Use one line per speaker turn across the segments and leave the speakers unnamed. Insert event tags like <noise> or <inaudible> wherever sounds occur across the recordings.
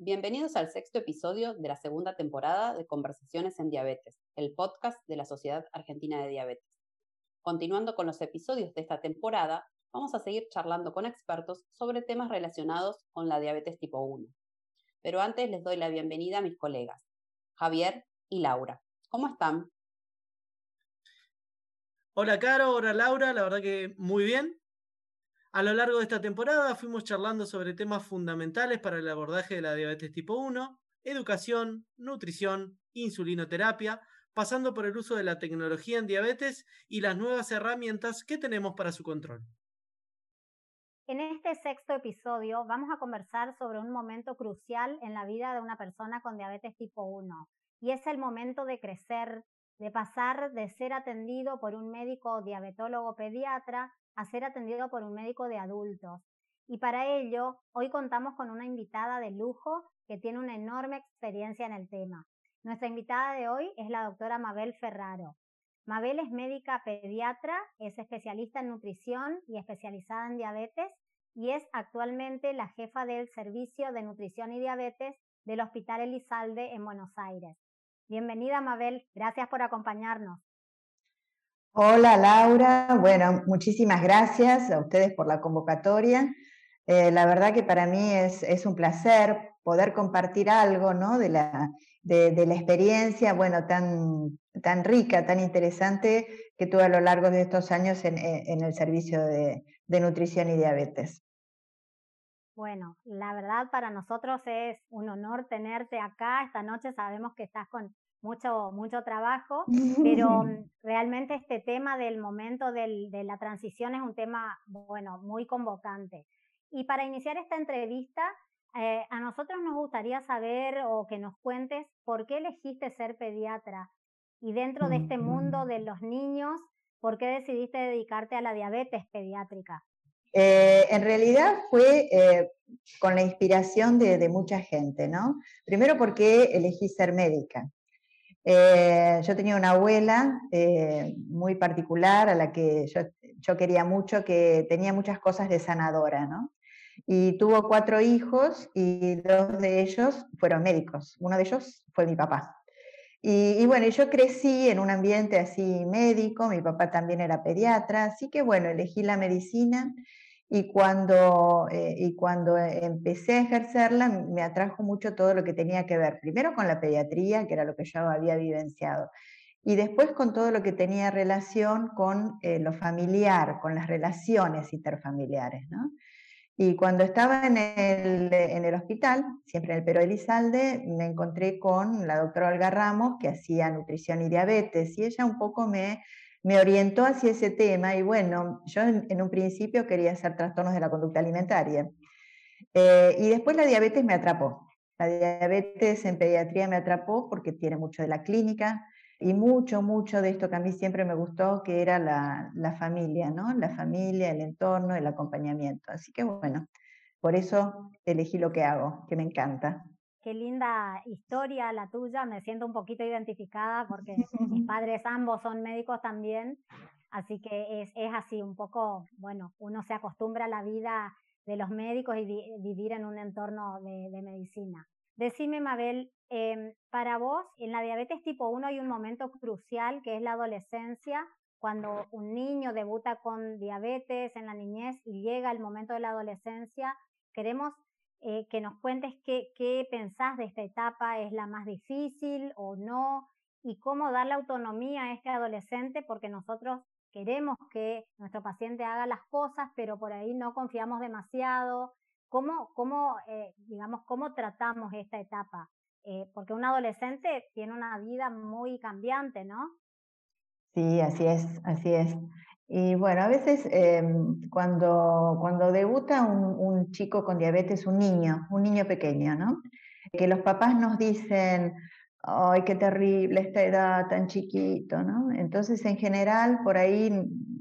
Bienvenidos al sexto episodio de la segunda temporada de Conversaciones en Diabetes, el podcast de la Sociedad Argentina de Diabetes. Continuando con los episodios de esta temporada, vamos a seguir charlando con expertos sobre temas relacionados con la diabetes tipo 1. Pero antes les doy la bienvenida a mis colegas, Javier y Laura. ¿Cómo están?
Hola Caro, hola Laura, la verdad que muy bien. A lo largo de esta temporada fuimos charlando sobre temas fundamentales para el abordaje de la diabetes tipo 1, educación, nutrición, insulinoterapia, pasando por el uso de la tecnología en diabetes y las nuevas herramientas que tenemos para su control.
En este sexto episodio vamos a conversar sobre un momento crucial en la vida de una persona con diabetes tipo 1 y es el momento de crecer, de pasar de ser atendido por un médico diabetólogo pediatra a ser atendido por un médico de adultos. Y para ello, hoy contamos con una invitada de lujo que tiene una enorme experiencia en el tema. Nuestra invitada de hoy es la doctora Mabel Ferraro. Mabel es médica pediatra, es especialista en nutrición y especializada en diabetes y es actualmente la jefa del Servicio de Nutrición y Diabetes del Hospital Elizalde en Buenos Aires. Bienvenida Mabel, gracias por acompañarnos.
Hola Laura, bueno, muchísimas gracias a ustedes por la convocatoria. Eh, la verdad que para mí es, un placer poder compartir algo ¿no? de, la, experiencia bueno, tan, tan rica, tan interesante que tuve a lo largo de estos años en, en el servicio de, de nutrición y diabetes.
Bueno, la verdad para nosotros es un honor tenerte acá. Esta noche sabemos que estás con mucho, mucho trabajo, pero <laughs> mm, realmente este tema del momento del, de la transición es un tema, bueno, muy convocante. Y para iniciar esta entrevista, eh, a nosotros nos gustaría saber o que nos cuentes por qué elegiste ser pediatra y dentro de este mundo de los niños, ¿por qué decidiste dedicarte a la diabetes pediátrica?
Eh, en realidad fue eh, con la inspiración de, de, mucha gente, ¿no? Primero porque elegí ser médica. Eh, yo tenía una abuela eh, muy particular a la que yo, yo, quería mucho, que tenía muchas cosas de sanadora, ¿no? Y tuvo cuatro hijos y dos de ellos fueron médicos. Uno de ellos fue mi papá. Y, y, bueno, yo crecí en un ambiente así médico, mi papá también era pediatra, así que bueno, elegí la medicina y cuando, eh, y cuando empecé a ejercerla me atrajo mucho todo lo que tenía que ver, primero con la pediatría, que era lo que yo había vivenciado, y después con todo lo que tenía relación con eh, lo familiar, con las relaciones interfamiliares. ¿no? Y cuando estaba en el, en el, hospital, siempre en el Pero Elizalde, me encontré con la doctora Olga Ramos, que hacía nutrición y diabetes, y ella un poco me me orientó hacia ese tema y bueno, yo en, un principio quería hacer trastornos de la conducta alimentaria. Eh, y después la diabetes me atrapó. La diabetes en pediatría me atrapó porque tiene mucho de la clínica y mucho, mucho de esto que a mí siempre me gustó, que era la, la familia, ¿no? La familia, el entorno, el acompañamiento. Así que bueno, por eso elegí lo que hago, que me encanta
qué linda historia la tuya, me siento un poquito identificada porque mis <laughs> padres ambos son médicos también, así que es, es así un poco, bueno, uno se acostumbra a la vida de los médicos y vivir en un entorno de, de medicina. Decime, Mabel, eh, para vos, en la diabetes tipo 1 hay un momento crucial que es la adolescencia, cuando un niño debuta con diabetes en la niñez y llega el momento de la adolescencia. Queremos eh, que nos cuentes qué, qué pensás de esta etapa, ¿es la más difícil o no? Y cómo darle autonomía a este adolescente, porque nosotros queremos que nuestro paciente haga las cosas, pero por ahí no confiamos demasiado. ¿Cómo, cómo eh, digamos, cómo tratamos esta etapa? Eh, porque un adolescente tiene una vida muy cambiante, ¿no?
Sí, así es, así es. Y bueno, a veces em, cuando, cuando debuta un, chico con diabetes, un niño, un niño pequeño, ¿no? Que los papás nos dicen, ay, qué terrible esta edad tan chiquito, ¿no? Entonces, en general, por ahí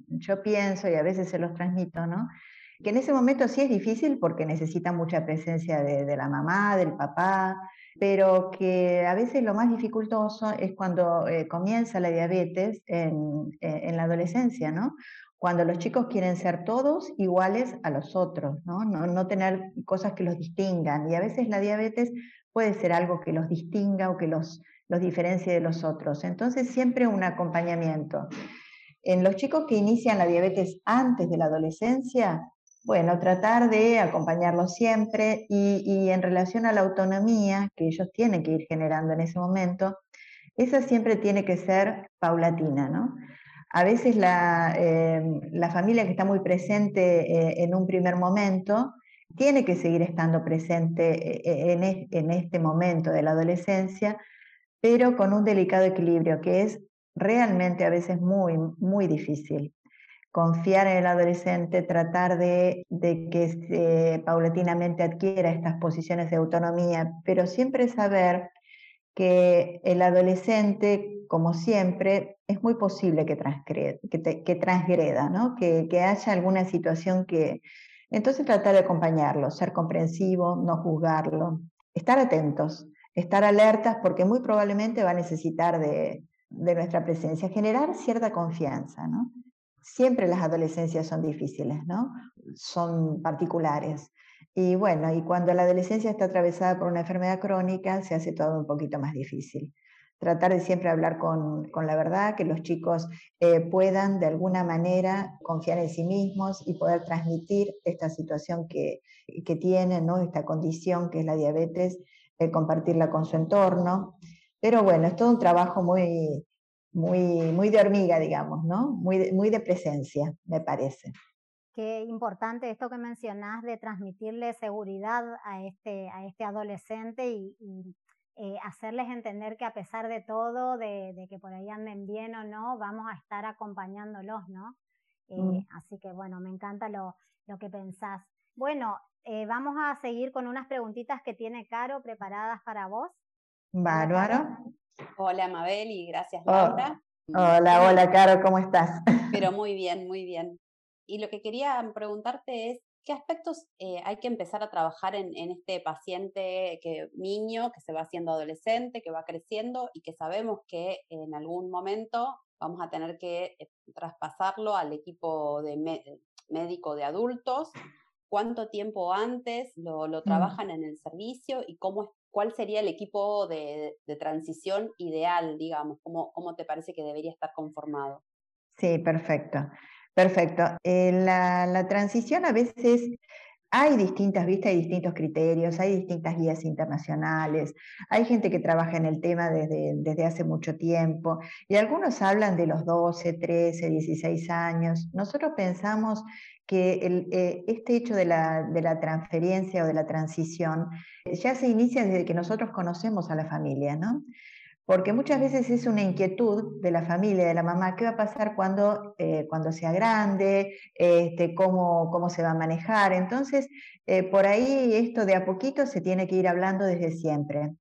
yo pienso y a veces se los transmito, ¿no? Que en ese momento sí es difícil porque necesita mucha presencia de, la mamá, del papá, pero que a veces lo más dificultoso es cuando eh, comienza la diabetes en, en, la adolescencia, ¿no? Cuando los chicos quieren ser todos iguales a los otros, ¿no? ¿no? No tener cosas que los distingan. Y a veces la diabetes puede ser algo que los distinga o que los, los diferencie de los otros. Entonces, siempre un acompañamiento. En los chicos que inician la diabetes antes de la adolescencia, bueno, tratar de acompañarlos siempre y, en relación a la autonomía que ellos tienen que ir generando en ese momento, esa siempre tiene que ser paulatina, ¿no? A veces la, eh, la familia que está muy presente eh, en un primer momento tiene que seguir estando presente eh, en, en este momento de la adolescencia, pero con un delicado equilibrio que es realmente a veces muy, muy difícil. Confiar en el adolescente, tratar de, de que paulatinamente adquiera estas posiciones de autonomía, pero siempre saber que el adolescente, como siempre, es muy posible que transgreda, que, haya alguna situación que, entonces tratar de acompañarlo, ser comprensivo, no juzgarlo, estar atentos, estar alertas porque muy probablemente va a necesitar de, nuestra presencia, generar cierta confianza, ¿no? Siempre las adolescencias son difíciles, ¿no? Son particulares. Y bueno, y cuando la adolescencia está atravesada por una enfermedad crónica, se hace todo un poquito más difícil tratar de siempre hablar con, la verdad, que los chicos eh, puedan de alguna manera confiar en sí mismos y poder transmitir esta situación que, que tienen, ¿no? esta condición que es la diabetes, eh, compartirla con su entorno. Pero bueno, es todo un trabajo muy, muy, muy de hormiga, digamos, ¿no? Muy de, muy de presencia, me parece.
Qué importante esto que mencionás de transmitirle seguridad a este, a este adolescente y eh, hacerles entender que a pesar de todo, de, que por ahí anden bien o no, vamos a estar acompañándolos, ¿no? Eh, mm. Así que bueno, me encanta lo, lo que pensás. Bueno, eh, vamos a seguir con unas preguntitas que tiene Caro preparadas para vos.
Bárbaro.
Hola Mabel y gracias oh, Laura.
hola, hola Caro, ¿cómo estás?
Pero <laughs> muy bien, muy bien. Y lo que quería preguntarte es, ¿Qué aspectos eh, hay que empezar a trabajar en, este paciente que, niño que se va haciendo adolescente, que va creciendo y que sabemos que en algún momento vamos a tener que eh, traspasarlo al equipo de médico de adultos? ¿Cuánto tiempo antes lo, mm. trabajan en el servicio y cómo cuál sería el equipo de, transición ideal, digamos? ¿Cómo, ¿Cómo te parece que debería estar conformado?
Sí, perfecto. Perfecto. Eh, la, transición a veces hay distintas vistas, hay distintos criterios, hay distintas guías internacionales, hay gente que trabaja en el tema desde, desde hace mucho tiempo y algunos hablan de los 12, 13, 16 años. Nosotros pensamos que eh, este hecho de la, de la, transferencia o de la transición ya se inicia desde que nosotros conocemos a la familia, ¿no? Porque muchas veces es una inquietud de la familia, de la mamá, qué va a pasar cuando, eh, cuando sea grande, este, cómo, cómo se va a manejar. Entonces, eh, por ahí esto de a poquito se tiene que ir hablando desde siempre.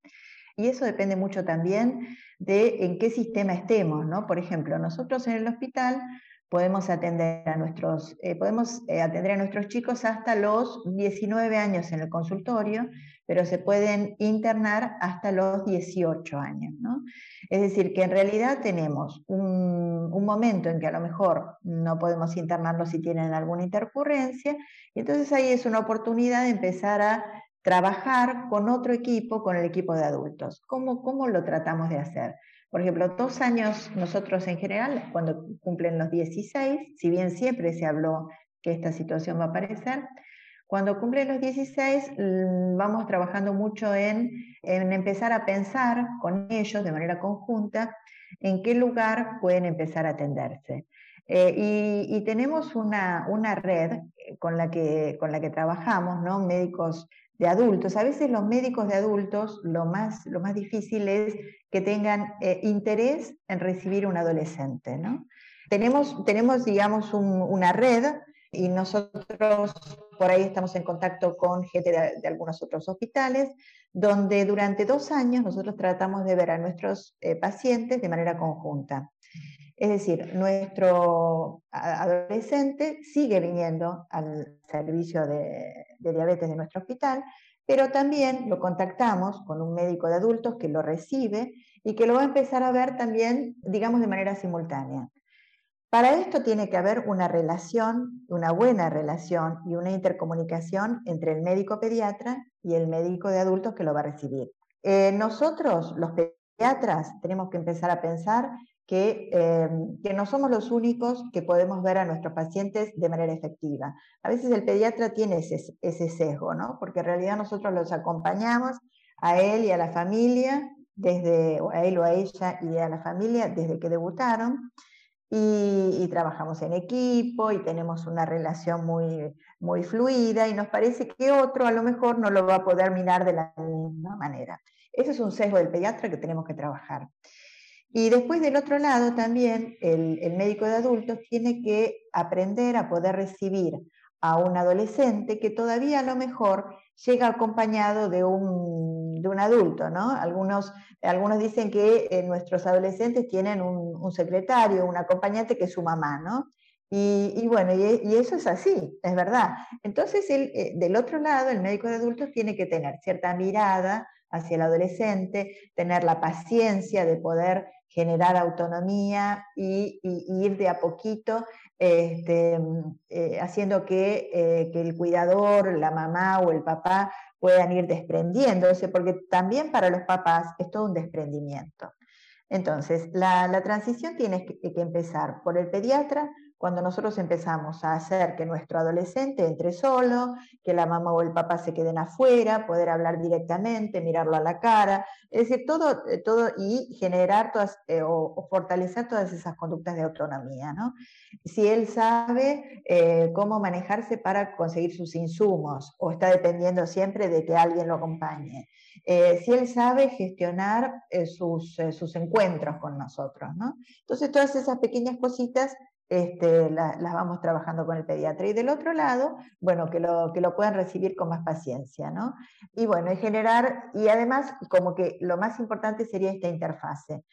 Y eso depende mucho también de en qué sistema estemos, ¿no? Por ejemplo, nosotros en el hospital podemos atender a nuestros, eh, podemos atender a nuestros chicos hasta los 19 años en el consultorio pero se pueden internar hasta los 18 años. ¿no? Es decir, que en realidad tenemos un, un, momento en que a lo mejor no podemos internarlos si tienen alguna intercurrencia, y entonces ahí es una oportunidad de empezar a trabajar con otro equipo, con el equipo de adultos. ¿Cómo, cómo lo tratamos de hacer? Por ejemplo, dos años nosotros en general, cuando cumplen los 16, si bien siempre se habló que esta situación va a aparecer, cuando cumplen los 16, mm, vamos trabajando mucho en, empezar a pensar con ellos de manera conjunta en qué lugar pueden empezar a atenderse. Eh, y, tenemos una, red con la, que, con la que trabajamos, ¿no? médicos de adultos. A veces los médicos de adultos lo más, lo más difícil es que tengan eh, interés en recibir un adolescente. ¿no? Tenemos, tenemos, digamos, una red Y nosotros por ahí estamos en contacto con gente de, algunos otros hospitales, donde durante dos años nosotros tratamos de ver a nuestros eh, pacientes de manera conjunta. Es decir, nuestro adolescente sigue viniendo al servicio de, diabetes de nuestro hospital, pero también lo contactamos con un médico de adultos que lo recibe y que lo va a empezar a ver también, digamos, de manera simultánea. Para esto tiene que haber una relación, una buena relación y una intercomunicación entre el médico pediatra y el médico de adultos que lo va a recibir. Eh, nosotros, los pediatras, tenemos que empezar a pensar eh, que, no somos los únicos que podemos ver a nuestros pacientes de manera efectiva. A veces el pediatra tiene ese, ese sesgo, ¿no? Porque en realidad nosotros los acompañamos a él y a la familia, desde, a él o a ella y a la familia desde que debutaron, y, trabajamos en equipo y tenemos una relación muy, muy fluida y nos parece que otro a lo mejor no lo va a poder mirar de la misma manera. Ese es un sesgo del pediatra que tenemos que trabajar. Y después del otro lado también el, médico de adultos tiene que aprender a poder recibir a un adolescente que todavía a lo mejor llega acompañado de un, de un adulto, ¿no? Algunos, algunos dicen que eh, nuestros adolescentes tienen un, secretario, un acompañante que es su mamá, ¿no? Y, bueno, y, eso es así, es verdad. Entonces, el, eh, del otro lado, el médico de adultos tiene que tener cierta mirada hacia el adolescente, tener la paciencia de poder generar autonomía y, ir de a poquito este, eh, haciendo eh, que, el cuidador, la mamá o el papá puedan ir desprendiéndose, porque también para los papás es todo un desprendimiento. Entonces, la, transición tiene que empezar por el pediatra, cuando nosotros empezamos a hacer que nuestro adolescente entre solo, que la mamá o el papá se queden afuera, poder hablar directamente, mirarlo a la cara, es decir, todo, eh, todo y generar todas eh, o, fortalecer todas esas conductas de autonomía. ¿no? Si él sabe eh, cómo manejarse para conseguir sus insumos o está dependiendo siempre de que alguien lo acompañe. si él sabe gestionar sus, sus encuentros con nosotros. ¿no? Entonces, todas esas pequeñas cositas este, las vamos trabajando con el pediatra. Y del otro lado, bueno, que lo, que lo puedan recibir con más paciencia, ¿no? Y bueno, y generar, y además, como que lo más importante sería esta interfase.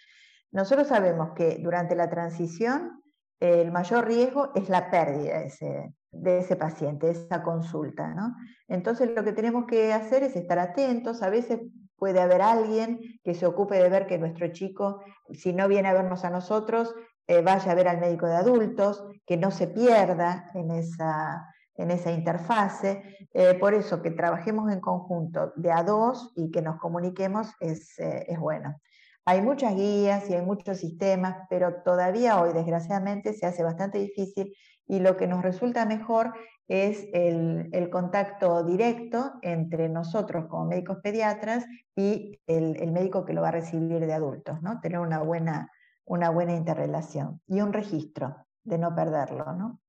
Nosotros sabemos que durante la transición el mayor riesgo es la pérdida de ese, de ese paciente, de esa consulta, ¿no? Entonces lo que tenemos que hacer es estar atentos, a veces puede haber alguien que se ocupe de ver que nuestro chico, si no viene a vernos a nosotros, eh, vaya a ver al médico de adultos, que no se pierda en esa, en esa interfase. Eh, por eso que trabajemos en conjunto de a dos y que nos comuniquemos es, eh, es bueno. Hay muchas guías y hay muchos sistemas, pero todavía hoy, desgraciadamente, se hace bastante difícil y lo que nos resulta mejor es el, contacto directo entre nosotros como médicos pediatras y el, el, médico que lo va a recibir de adultos, ¿no? Tener una buena, una buena interrelación y un registro de no perderlo, ¿no?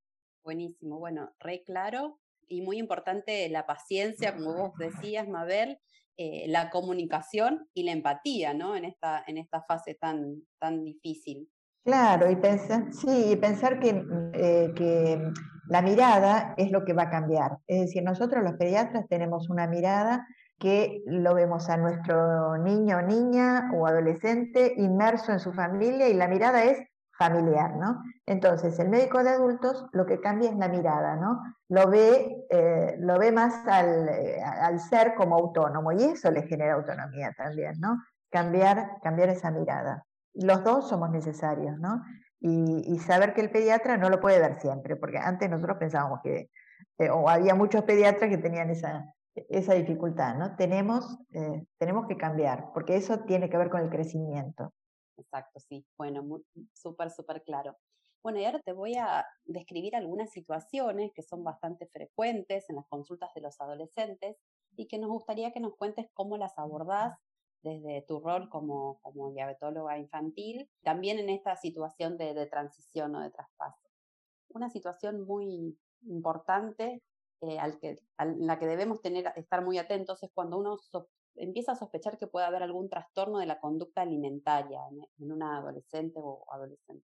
Buenísimo, bueno, re claro y muy importante la paciencia, como vos <laughs> decías, Mabel, eh, la comunicación y la empatía, ¿no? En esta, en esta fase tan, tan difícil.
Claro, y pensar, sí, pensar que, eh, que la mirada es lo que va a cambiar. Es decir, nosotros los pediatras tenemos una mirada que lo vemos a nuestro niño niña o adolescente inmerso en su familia y la mirada es familiar, ¿no? Entonces, el médico de adultos lo que cambia es la mirada, ¿no? Lo ve, eh, lo ve más al, eh, al, ser como autónomo y eso le genera autonomía también, ¿no? Cambiar, cambiar esa mirada. Los dos somos necesarios, ¿no? Y, y, saber que el pediatra no lo puede ver siempre, porque antes nosotros pensábamos que, eh, o había muchos pediatras que tenían esa, esa dificultad, ¿no? Tenemos, eh, tenemos que cambiar, porque eso tiene que ver con el crecimiento.
Exacto, sí. Bueno, súper, súper claro. Bueno, y ahora te voy a describir algunas situaciones que son bastante frecuentes en las consultas de los adolescentes y que nos gustaría que nos cuentes cómo las abordás desde tu rol como, como diabetóloga infantil, también en esta situación de, de transición o de traspaso. Una situación muy importante eh, al que, en la que debemos tener, estar muy atentos es cuando uno empieza a sospechar que puede haber algún trastorno de la conducta alimentaria en, una adolescente o adolescente.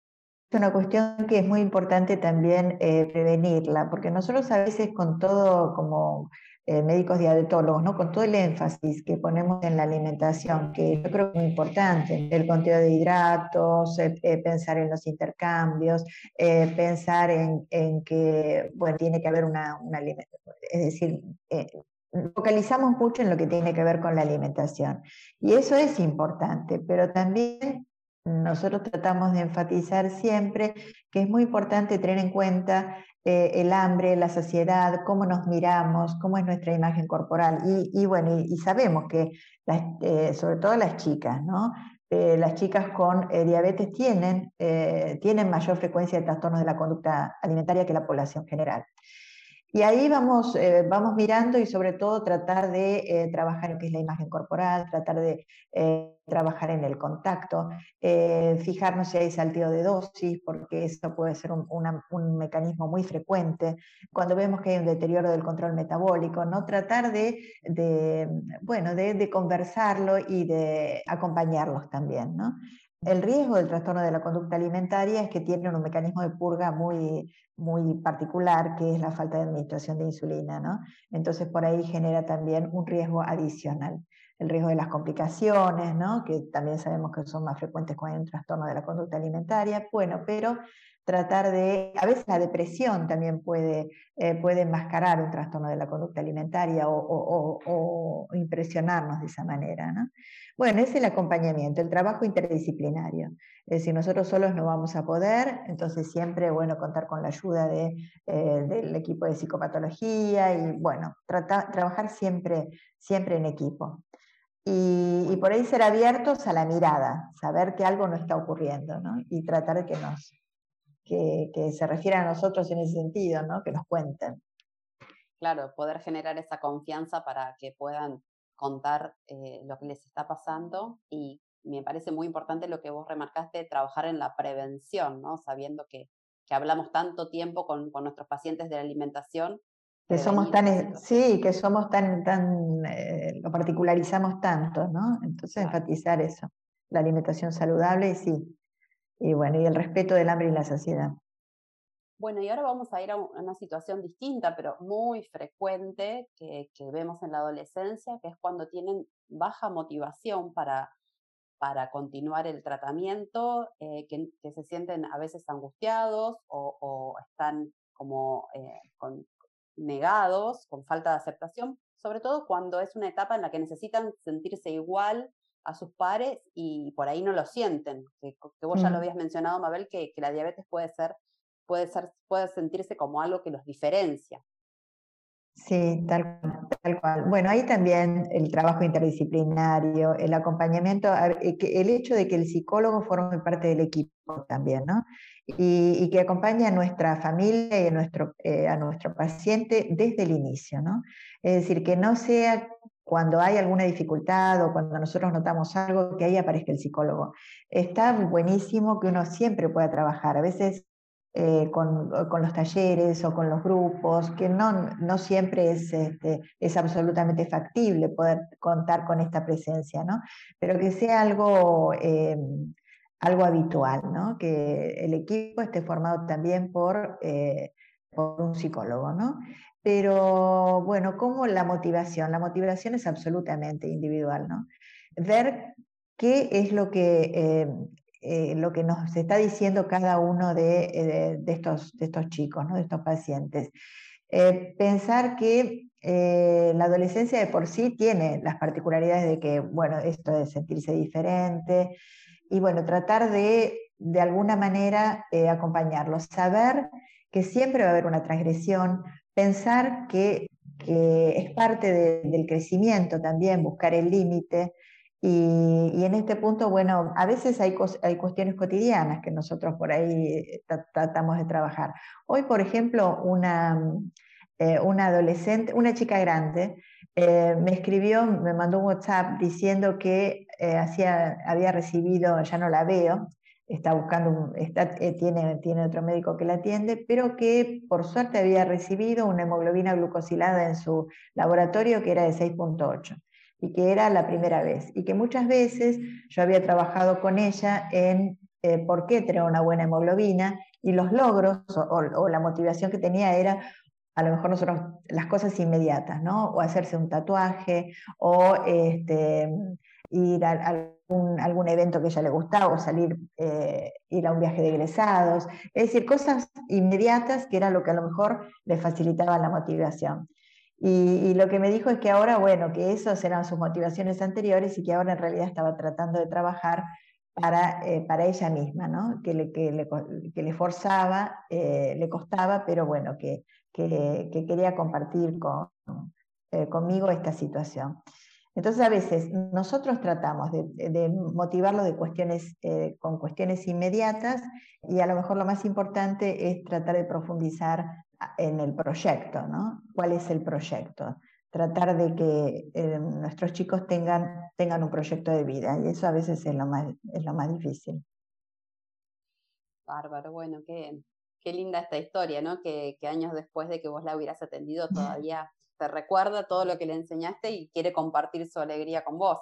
Una cuestión que es muy importante también eh, prevenirla, porque nosotros a veces con todo como eh, médicos diabetólogos, ¿no? con todo el énfasis que ponemos en la alimentación, que yo creo que es muy importante, el conteo de hidratos, eh, pensar en los intercambios, pensar en, que bueno, tiene que haber una, una es decir, focalizamos mucho en lo que tiene que ver con la alimentación. Y eso es importante, pero también nosotros tratamos de enfatizar siempre que es muy importante tener en cuenta eh, el hambre, la saciedad, cómo nos miramos, cómo es nuestra imagen corporal. Y, bueno, y, sabemos que eh, sobre todo las chicas, ¿no? Eh, las chicas con diabetes tienen, tienen mayor frecuencia de trastornos de la conducta alimentaria que la población general. Y ahí vamos, eh, vamos mirando y sobre todo tratar de eh, trabajar en que es la imagen corporal, tratar de eh, trabajar en el contacto, fijarnos si hay salteo de dosis, porque eso puede ser un, un, mecanismo muy frecuente. Cuando vemos que hay un deterioro del control metabólico, ¿no? tratar de, bueno, de, conversarlo y de acompañarlos también. ¿no? El riesgo del trastorno de la conducta alimentaria es que tienen un mecanismo de purga muy, muy particular, que es la falta de administración de insulina. ¿no? Entonces, por ahí genera también un riesgo adicional. El riesgo de las complicaciones, ¿no? que también sabemos que son más frecuentes con el trastorno de la conducta alimentaria. Bueno, pero tratar de, a veces la depresión también puede, eh, puede enmascarar un trastorno de la conducta alimentaria o, impresionarnos de esa manera. ¿no? Bueno, es el acompañamiento, el trabajo interdisciplinario. Es decir, nosotros solos no vamos a poder, entonces siempre, bueno, contar con la ayuda de, eh, del equipo de psicopatología y, bueno, trabajar siempre, siempre en equipo. Y, por ahí ser abiertos a la mirada, saber que algo no está ocurriendo. Y tratar de que nos, que, se refieran a nosotros en ese sentido, ¿no? que nos cuenten.
Claro, poder generar esa confianza para que puedan contar eh, lo que les está pasando y me parece muy importante lo que vos remarcaste, trabajar en la prevención, ¿no? sabiendo que, que hablamos tanto tiempo con, con, nuestros pacientes de la alimentación.
Que somos tan, sí, que somos tan, tan, eh, lo particularizamos tanto, ¿no? Entonces enfatizar eso, la alimentación saludable y sí, y bueno, y el respeto del hambre y la saciedad.
Bueno, y ahora vamos a ir a una situación distinta, pero muy frecuente que, vemos en la adolescencia, que es cuando tienen baja motivación para, para continuar el tratamiento, eh, que, se sienten a veces angustiados o, están como eh, negados, con falta de aceptación, sobre todo cuando es una etapa en la que necesitan sentirse igual a sus pares y por ahí no lo sienten. Que, vos ya lo mm. habías mencionado, Mabel, que, que, la diabetes puede ser, puede ser, puede sentirse como algo que los diferencia.
Sí, tal, tal cual. Bueno, ahí también el trabajo interdisciplinario, el acompañamiento, eh, el hecho de que el psicólogo forme parte del equipo también, ¿no? Y, y que acompañe a nuestra familia y a nuestro, eh, a nuestro paciente desde el inicio, ¿no? Es decir, que no sea cuando hay alguna dificultad o cuando nosotros notamos algo, que ahí aparezca el psicólogo. Está buenísimo que uno siempre pueda trabajar, a veces eh, con, los talleres o con los grupos, que no, no siempre es, este, es absolutamente factible poder contar con esta presencia, ¿no? pero que sea algo, eh, algo habitual, ¿no? que el equipo esté formado también por, eh, por un psicólogo. ¿no? Pero bueno, ¿cómo la motivación? La motivación es absolutamente individual, ¿no? Ver qué es lo que, eh, eh, lo que nos está diciendo cada uno de, eh, de, estos, de estos chicos, ¿no? de estos pacientes. pensar que la adolescencia de por sí tiene las particularidades de que, bueno, esto de sentirse diferente, y bueno, tratar de, de alguna manera, acompañarlos, saber que siempre va a haber una transgresión, pensar que, es parte del crecimiento también, buscar el límite. Y, en este punto, bueno, a veces hay, hay cuestiones cotidianas que nosotros por ahí eh, tratamos de trabajar. Hoy, por ejemplo, una, eh, una adolescente, una chica grande, eh, me escribió, me mandó un WhatsApp diciendo que hacía, había recibido, ya no la veo, está buscando, está, eh, tiene, tiene otro médico que la atiende, pero que por suerte había recibido una hemoglobina glucosilada en su laboratorio que era de 6.8 y que era la primera vez y que muchas veces yo había trabajado con ella en por qué tener una buena hemoglobina y los logros o, la motivación que tenía era a lo mejor nosotros las cosas inmediatas, ¿no? O hacerse un tatuaje, o este, ir a, algún, evento que ella le gustaba, o salir, eh, ir a un viaje de egresados, es decir, cosas inmediatas que era lo que a lo mejor le facilitaba la motivación. Y, lo que me dijo es que ahora, bueno, que esas eran sus motivaciones anteriores y que ahora en realidad estaba tratando de trabajar para, eh, para ella misma, ¿no? que, le, que, le, que le forzaba, eh, le costaba, pero bueno, que, que, quería compartir con, conmigo esta situación. Entonces a veces nosotros tratamos de, motivarlo de cuestiones, eh, con cuestiones inmediatas y a lo mejor lo más importante es tratar de profundizar en el proyecto, ¿no? ¿Cuál es el proyecto? Tratar de que eh, nuestros chicos tengan, tengan un proyecto de vida y eso a veces es lo más, es lo más difícil.
Bárbaro, bueno, qué, qué linda esta historia, ¿no? Que, que años después de que vos la hubieras atendido <laughs> todavía te recuerda todo lo que le enseñaste y quiere compartir su alegría con vos.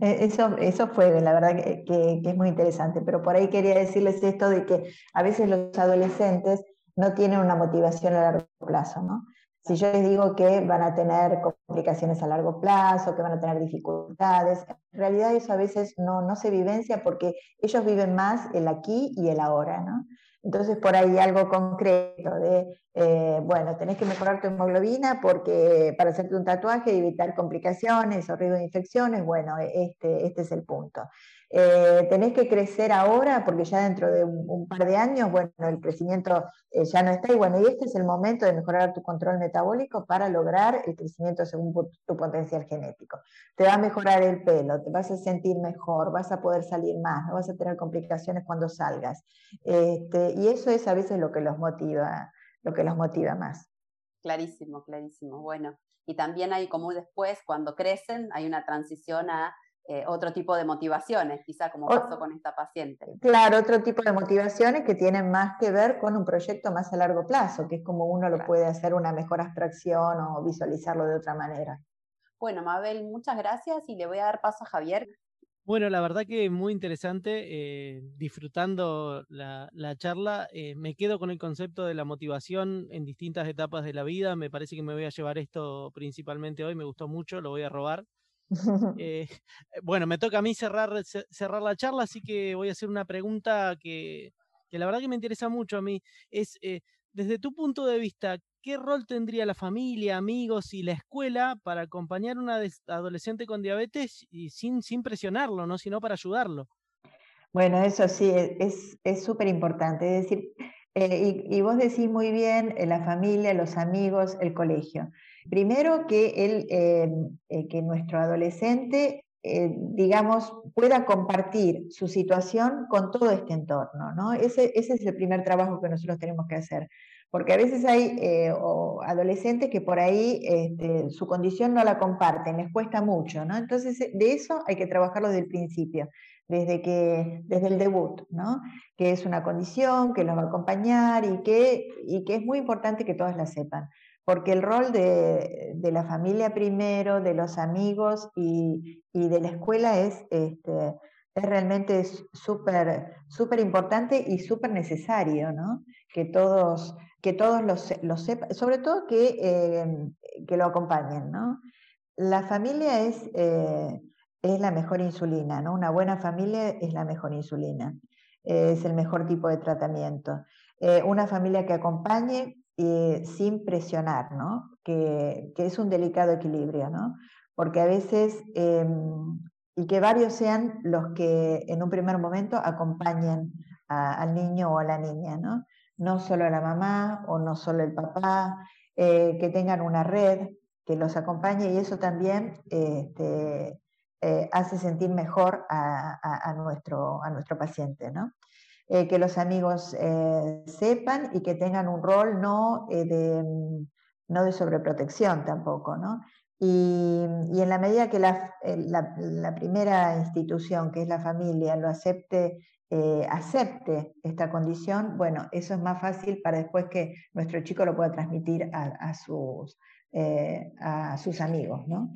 E, eso, eso fue, la verdad que, es muy interesante, pero por ahí quería decirles esto de que a veces los adolescentes no tienen una motivación a largo plazo, ¿no? Si yo les digo que van a tener complicaciones a largo plazo, que van a tener dificultades, en realidad eso a veces no, no se vivencia porque ellos viven más el aquí y el ahora, ¿no? Entonces, por ahí algo concreto de, eh, bueno, tenés que mejorar tu hemoglobina porque para hacerte un tatuaje y evitar complicaciones o riesgo de infecciones, bueno, e, este, este es el punto. Eh, tenés que crecer ahora porque ya dentro de un, par de años, bueno, el crecimiento eh, ya no está y bueno, y este es el momento de mejorar tu control metabólico para lograr el crecimiento según tu potencial genético. Te va a mejorar el pelo, te vas a sentir mejor, vas a poder salir más, no vas a tener complicaciones cuando salgas. Este, y eso es a veces lo que los motiva, lo que los motiva más.
Clarísimo, clarísimo. Bueno, y también hay como después, cuando crecen, hay una transición a eh, otro tipo de motivaciones, quizá como pasó con esta paciente.
Claro, otro tipo de motivaciones que tienen más que ver con un proyecto más a largo plazo, que es como uno lo puede hacer una mejor abstracción o visualizarlo de otra manera.
Bueno, Mabel, muchas gracias y le voy a dar paso a Javier.
Bueno, la verdad que muy interesante, eh, disfrutando la, charla, eh, me quedo con el concepto de la motivación en distintas etapas de la vida, me parece que me voy a llevar esto principalmente hoy, me gustó mucho, lo voy a robar. <laughs> Eh, bueno, me toca a mí cerrar, cerrar la charla, así que voy a hacer una pregunta que, la verdad que me interesa mucho a mí. Es, eh, desde tu punto de vista, ¿qué rol tendría la familia, amigos y la escuela para acompañar a un adolescente con diabetes y sin, sin presionarlo, ¿no? sino para ayudarlo?
Bueno, eso sí, es súper importante. Es decir, eh, y, vos decís muy bien, la familia, los amigos, el colegio. Primero, que, em, eh, que nuestro adolescente, eh, digamos, pueda compartir su situación con todo este entorno, ¿no? Ese, es el primer trabajo que nosotros tenemos que hacer. Porque a veces hay eh, adolescentes que por ahí este, su condición no la comparten, les cuesta mucho, ¿no? Entonces, de eso hay que trabajarlo desde el principio, desde, que, desde el debut, ¿no? Que es una condición, que los va a acompañar y que, y que es muy importante que todas la sepan porque el rol de, la familia primero, de los amigos y, de la escuela es, este, es realmente súper importante y súper necesario, ¿no? Que todos, que todos lo, sepan, sobre todo que, eh, que, lo acompañen, ¿no? La familia es, eh, es la mejor insulina, ¿no? Una buena familia es la mejor insulina, es el mejor tipo de tratamiento. Eh, una familia que acompañe sin presionar, ¿no? Que, es un delicado equilibrio, ¿no? Porque a veces, em, y que varios sean los que en un primer momento acompañen al niño o a la niña, ¿no? No solo la mamá o no solo el papá, eh, que tengan una red que los acompañe y eso también este, eh, hace sentir mejor a, nuestro, a nuestro paciente, ¿no? Eh, que los amigos eh, sepan y que tengan un rol no, de, mm, no de sobreprotección tampoco. Y, en la medida que la, la, primera institución, que es la familia, lo acepte, acepte esta condición, bueno, eso es más fácil para después que nuestro chico lo pueda transmitir a, a sus, a sus amigos, ¿no?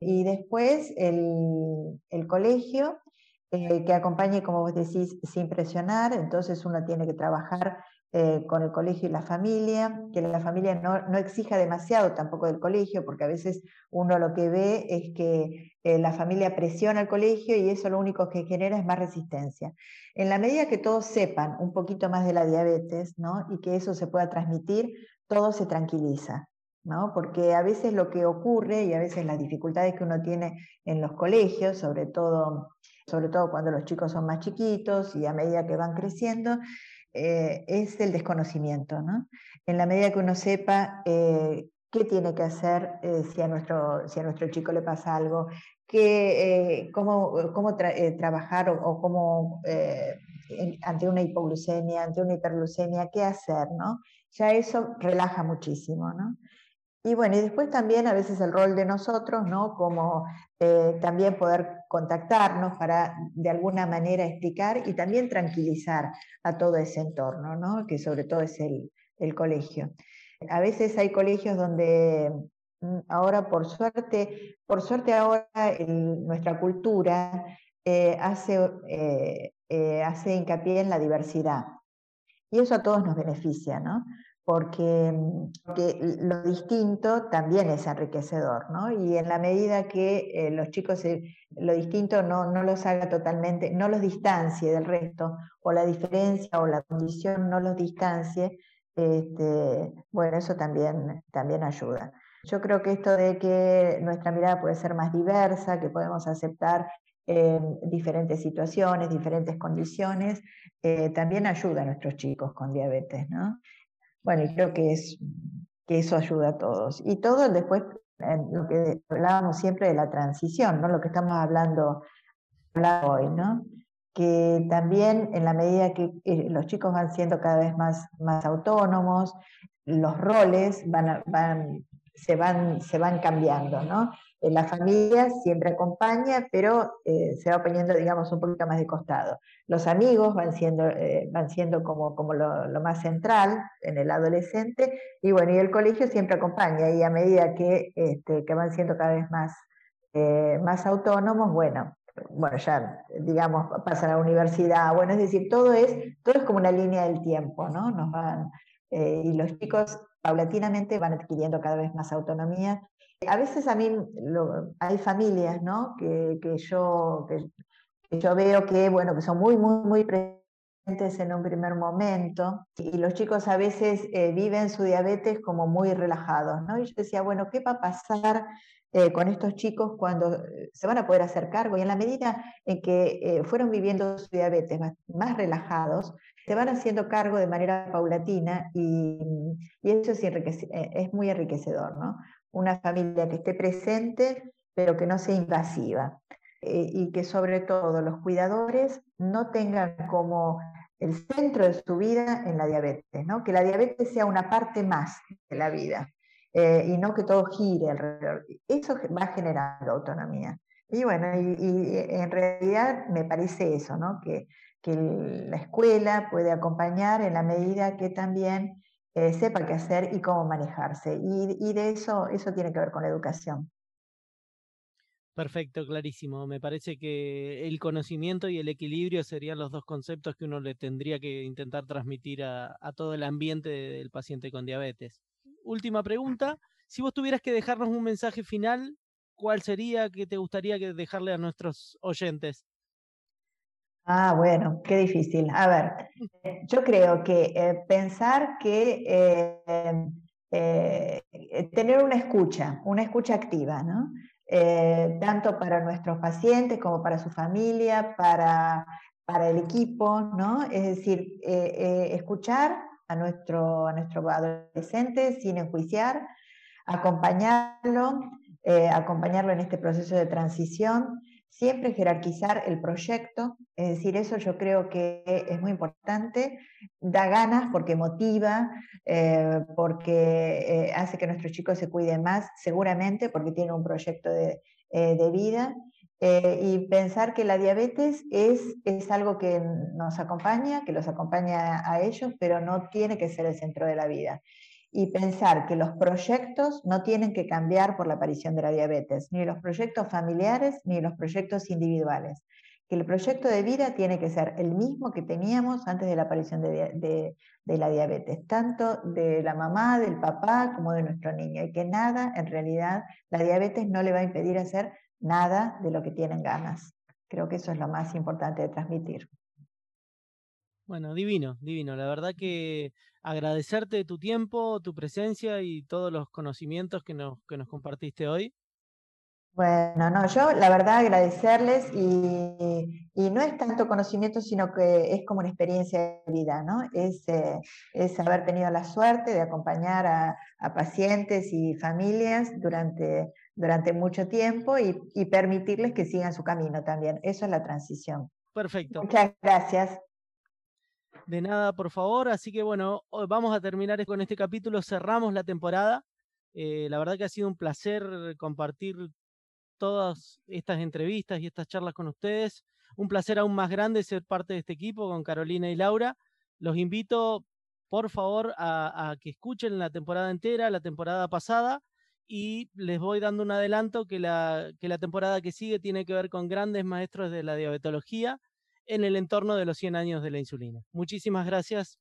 Y después el, el colegio que acompañe, como vos decís, sin presionar, entonces uno tiene que trabajar eh, con el colegio y la familia, que la familia no, exija demasiado tampoco del colegio, porque a veces uno lo que ve es que eh, la familia presiona al colegio y eso lo único que genera es más resistencia. En la medida que todos sepan un poquito más de la diabetes ¿no? y que eso se pueda transmitir, todo se tranquiliza. Porque a veces lo que ocurre y a veces las dificultades que uno tiene en los colegios, sobre todo, sobre todo cuando los chicos son más chiquitos y a medida que van creciendo, eh, es el desconocimiento, ¿no? En la medida que uno sepa eh, qué tiene que hacer eh, si, a nuestro, si a nuestro chico le pasa algo, cómo, cómo trabajar o, cómo ante una hipoglucemia, ante una hiperglucemia, qué hacer, ¿no? Ya eso relaja muchísimo, ¿no? Y bueno, y después también a veces el rol de nosotros, ¿no? Como eh, también poder contactarnos para de alguna manera explicar y también tranquilizar a todo ese entorno, ¿no? Que sobre todo es el, el colegio. A veces hay colegios donde mm, ahora por suerte, por suerte ahora nuestra cultura eh, hace, eh, hace hincapié en la diversidad. Y eso a todos nos beneficia, ¿no? Porque, lo distinto también es enriquecedor, ¿no? Y en la medida que eh, los chicos lo distinto no, no, los haga totalmente, no los distancie del resto, o la diferencia o la condición no los distancie, este, bueno, eso también, también ayuda. Yo creo que esto de que nuestra mirada puede ser más diversa, que podemos aceptar diferentes situaciones, diferentes condiciones, eh, también ayuda a nuestros chicos con diabetes, ¿no? Bueno, y creo que, es, que eso ayuda a todos. Y todo después, lo que hablábamos siempre de la transición, ¿no? lo que estamos hablando, hoy, ¿no? que también en la medida que eh, los chicos van siendo cada vez más, más autónomos, los roles van, van, se, van, se van cambiando, ¿no? La familia siempre acompaña, pero eh, se va poniendo, digamos, un poquito más de costado. Los amigos van siendo, eh, van siendo como, como lo, más central en el adolescente, y bueno, y el colegio siempre acompaña, y a medida que, este, que van siendo cada vez más, eh, más autónomos, bueno, bueno, ya, digamos, pasan a la universidad, bueno, es decir, todo es, todo es como una línea del tiempo, ¿no? Nos van, y los chicos paulatinamente van adquiriendo cada vez más autonomía a veces a mí hay familias ¿no? que, yo, que, yo veo que, bueno, que son muy, muy, muy en un primer momento y los chicos a veces eh, viven su diabetes como muy relajados. ¿no? Y yo decía, bueno, ¿qué va a pasar eh, con estos chicos cuando eh, se van a poder hacer cargo? Y en la medida en que fueron viviendo su diabetes más, relajados, se van haciendo cargo de manera paulatina y, eso es, es muy enriquecedor, ¿no? una familia que esté presente, pero que no sea invasiva. Eh, y que sobre todo los cuidadores no tengan como el centro de su vida en la diabetes, ¿no? que la diabetes sea una parte más de la vida eh, y no que todo gire alrededor. Eso va generando autonomía. Y bueno, y, en realidad me parece eso, ¿no? que, que la escuela puede acompañar en la medida que también eh, sepa qué hacer y cómo manejarse. Y, de eso, eso tiene que ver con la educación.
Perfecto, clarísimo. Me parece que el conocimiento y el equilibrio serían los dos conceptos que uno le tendría que intentar transmitir a, todo el ambiente del paciente con diabetes. Última pregunta. Si vos tuvieras que dejarnos un mensaje final, ¿cuál sería que te gustaría dejarle a nuestros oyentes?
Ah, bueno, qué difícil. A ver, yo creo que eh, pensar que eh, eh, tener una escucha, una escucha activa, ¿no? Tanto para nuestros pacientes como para su familia, para, para el equipo, ¿no? Es decir, escuchar a nuestro, a nuestro adolescente sin enjuiciar, acompañarlo, acompañarlo en este proceso de transición Siempre jerarquizar el proyecto, es decir, eso yo creo que es muy importante, da ganas porque motiva, eh, porque eh, hace que nuestros chicos se cuiden más, seguramente porque tienen un proyecto de, eh, vida. y pensar que la diabetes es, es algo que nos acompaña, que los acompaña a ellos, pero no tiene que ser el centro de la vida y pensar que los proyectos no tienen que cambiar por la aparición de la diabetes, ni los proyectos familiares ni los proyectos individuales, que el proyecto de vida tiene que ser el mismo que teníamos antes de la aparición de, la diabetes, tanto de la mamá, del papá, como de nuestro niño, y que nada, en realidad, la diabetes no le va a impedir hacer nada de lo que tienen ganas. Creo que eso es lo más importante de transmitir.
Bueno, divino, divino. La verdad que agradecerte tu tiempo, tu presencia y todos los conocimientos que nos, que nos compartiste hoy.
Bueno, no, yo la verdad agradecerles y, no es tanto conocimiento, sino que es como una experiencia de vida, ¿no? Es, eh, es haber tenido la suerte de acompañar a, pacientes y familias durante, durante mucho tiempo y, y, permitirles que sigan su camino también. Eso es la transición.
Perfecto.
Muchas gracias.
De nada, por favor. Así que bueno, vamos a terminar con este capítulo. Cerramos la temporada. Eh, la verdad que ha sido un placer compartir todas estas entrevistas y estas charlas con ustedes. Un placer aún más grande ser parte de este equipo con Carolina y Laura. Los invito, por favor, a, que escuchen la temporada entera, la temporada pasada, y les voy dando un adelanto que la, que la temporada que sigue tiene que ver con grandes maestros de la diabetología en el entorno de los 100 años de la insulina. Muchísimas gracias